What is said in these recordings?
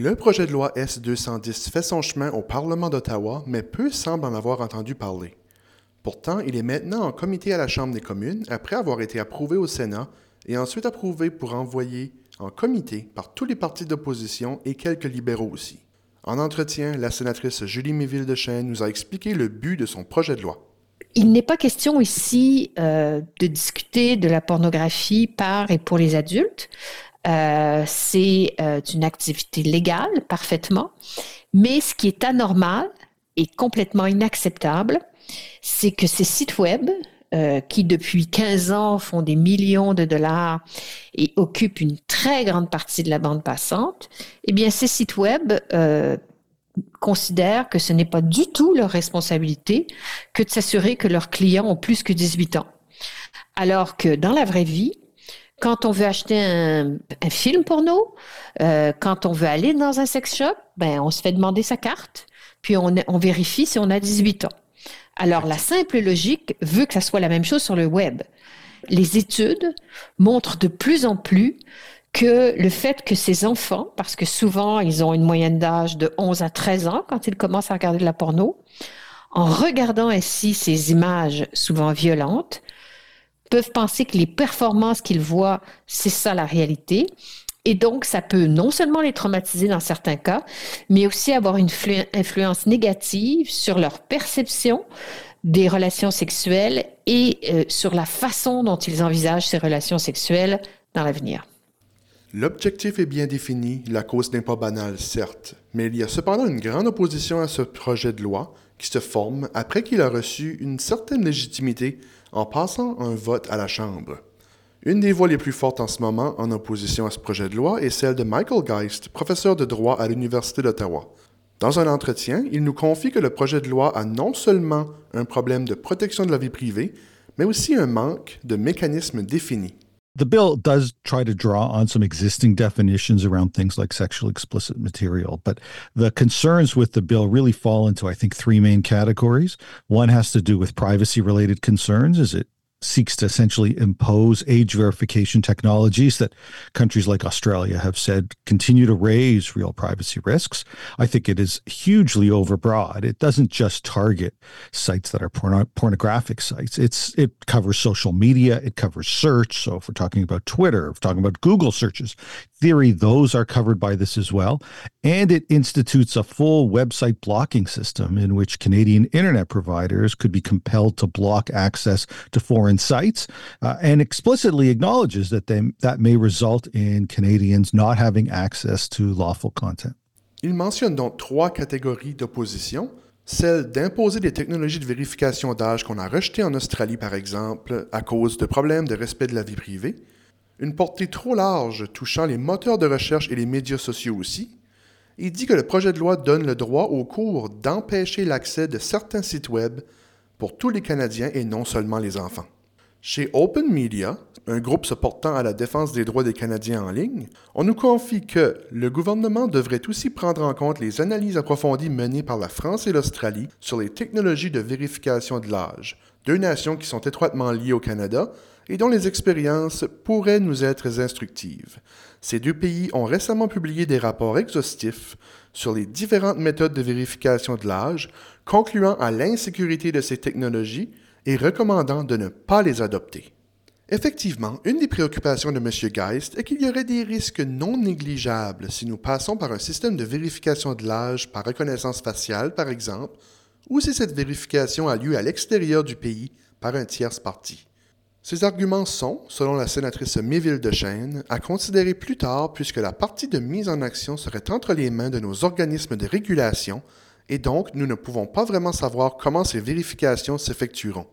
Le projet de loi S-210 fait son chemin au Parlement d'Ottawa, mais peu semblent en avoir entendu parler. Pourtant, il est maintenant en comité à la Chambre des communes après avoir été approuvé au Sénat et ensuite approuvé pour envoyer en comité par tous les partis d'opposition et quelques libéraux aussi. En entretien, la sénatrice Julie Méville de nous a expliqué le but de son projet de loi. Il n'est pas question ici euh, de discuter de la pornographie par et pour les adultes. Euh, c'est euh, une activité légale, parfaitement. Mais ce qui est anormal et complètement inacceptable, c'est que ces sites web, euh, qui depuis 15 ans font des millions de dollars et occupent une très grande partie de la bande passante, eh bien, ces sites web euh, considèrent que ce n'est pas du tout leur responsabilité que de s'assurer que leurs clients ont plus que 18 ans. Alors que dans la vraie vie, quand on veut acheter un, film porno, euh, quand on veut aller dans un sex shop, ben on se fait demander sa carte, puis on, on vérifie si on a 18 ans. Alors la simple logique veut que ça soit la même chose sur le web. Les études montrent de plus en plus que le fait que ces enfants, parce que souvent ils ont une moyenne d'âge de 11 à 13 ans quand ils commencent à regarder de la porno, en regardant ainsi ces images souvent violentes, peuvent penser que les performances qu'ils voient, c'est ça la réalité. Et donc, ça peut non seulement les traumatiser dans certains cas, mais aussi avoir une influence négative sur leur perception des relations sexuelles et euh, sur la façon dont ils envisagent ces relations sexuelles dans l'avenir. L'objectif est bien défini, la cause n'est pas banale, certes, mais il y a cependant une grande opposition à ce projet de loi qui se forme après qu'il a reçu une certaine légitimité en passant un vote à la Chambre. Une des voix les plus fortes en ce moment en opposition à ce projet de loi est celle de Michael Geist, professeur de droit à l'Université d'Ottawa. Dans un entretien, il nous confie que le projet de loi a non seulement un problème de protection de la vie privée, mais aussi un manque de mécanismes définis. The bill does try to draw on some existing definitions around things like sexually explicit material, but the concerns with the bill really fall into, I think, three main categories. One has to do with privacy related concerns. Is it seeks to essentially impose age verification technologies that countries like Australia have said continue to raise real privacy risks. I think it is hugely overbroad. It doesn't just target sites that are porno- pornographic sites. It's it covers social media, it covers search. So if we're talking about Twitter, if we're talking about Google searches, theory those are covered by this as well, and it institutes a full website blocking system in which Canadian internet providers could be compelled to block access to foreign sites uh, and explicitly acknowledges that they, that may result in Canadians not having access to lawful content. Il mentionne donc trois catégories d'opposition. Celle d'imposer des technologies de vérification d'âge qu'on a rejetées en Australie, par exemple, à cause de problèmes de respect de la vie privée. Une portée trop large touchant les moteurs de recherche et les médias sociaux aussi. Il dit que le projet de loi donne le droit au cours d'empêcher l'accès de certains sites Web pour tous les Canadiens et non seulement les enfants. Chez Open Media, un groupe se portant à la défense des droits des Canadiens en ligne, on nous confie que le gouvernement devrait aussi prendre en compte les analyses approfondies menées par la France et l'Australie sur les technologies de vérification de l'âge, deux nations qui sont étroitement liées au Canada et dont les expériences pourraient nous être instructives. Ces deux pays ont récemment publié des rapports exhaustifs sur les différentes méthodes de vérification de l'âge, concluant à l'insécurité de ces technologies et recommandant de ne pas les adopter. Effectivement, une des préoccupations de M. Geist est qu'il y aurait des risques non négligeables si nous passons par un système de vérification de l'âge par reconnaissance faciale, par exemple, ou si cette vérification a lieu à l'extérieur du pays par un tierce parti. Ces arguments sont, selon la sénatrice Méville de Chêne, à considérer plus tard puisque la partie de mise en action serait entre les mains de nos organismes de régulation et donc nous ne pouvons pas vraiment savoir comment ces vérifications s'effectueront.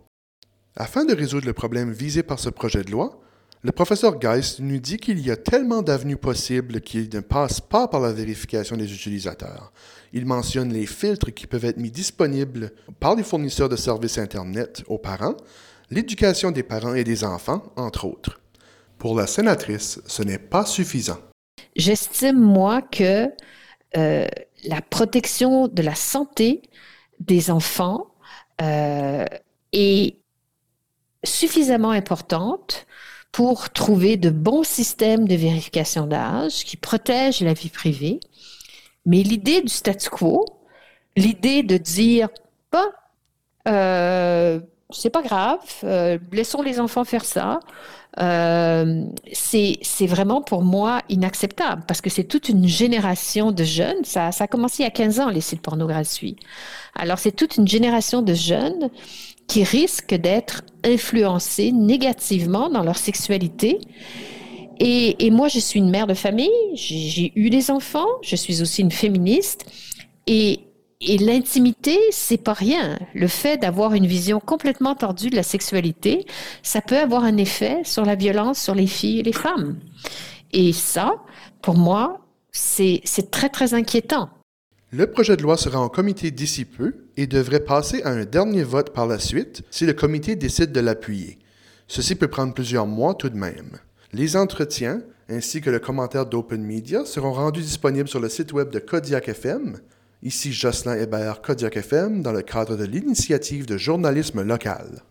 Afin de résoudre le problème visé par ce projet de loi, le professeur Geist nous dit qu'il y a tellement d'avenues possibles qui ne passent pas par la vérification des utilisateurs. Il mentionne les filtres qui peuvent être mis disponibles par les fournisseurs de services Internet aux parents, l'éducation des parents et des enfants, entre autres. Pour la sénatrice, ce n'est pas suffisant. J'estime, moi, que euh, la protection de la santé des enfants euh, est suffisamment importante pour trouver de bons systèmes de vérification d'âge qui protègent la vie privée Mais l'idée du statu quo, l'idée de dire, bah, euh, c'est pas grave, euh, laissons les enfants faire ça, euh, c'est vraiment pour moi inacceptable parce que c'est toute une génération de jeunes. Ça, ça a commencé il y a 15 ans, les sites pornographiques. Alors, c'est toute une génération de jeunes qui risquent d'être influencés négativement dans leur sexualité. Et, et, moi, je suis une mère de famille, j'ai eu des enfants, je suis aussi une féministe. Et, et l'intimité, c'est pas rien. Le fait d'avoir une vision complètement tordue de la sexualité, ça peut avoir un effet sur la violence sur les filles et les femmes. Et ça, pour moi, c'est très, très inquiétant. Le projet de loi sera en comité d'ici peu et devrait passer à un dernier vote par la suite si le comité décide de l'appuyer. Ceci peut prendre plusieurs mois tout de même. Les entretiens, ainsi que le commentaire d'Open Media, seront rendus disponibles sur le site web de Kodiak FM, Ici Jocelyn Hébert, Kodiak FM, dans le cadre de l'initiative de journalisme local.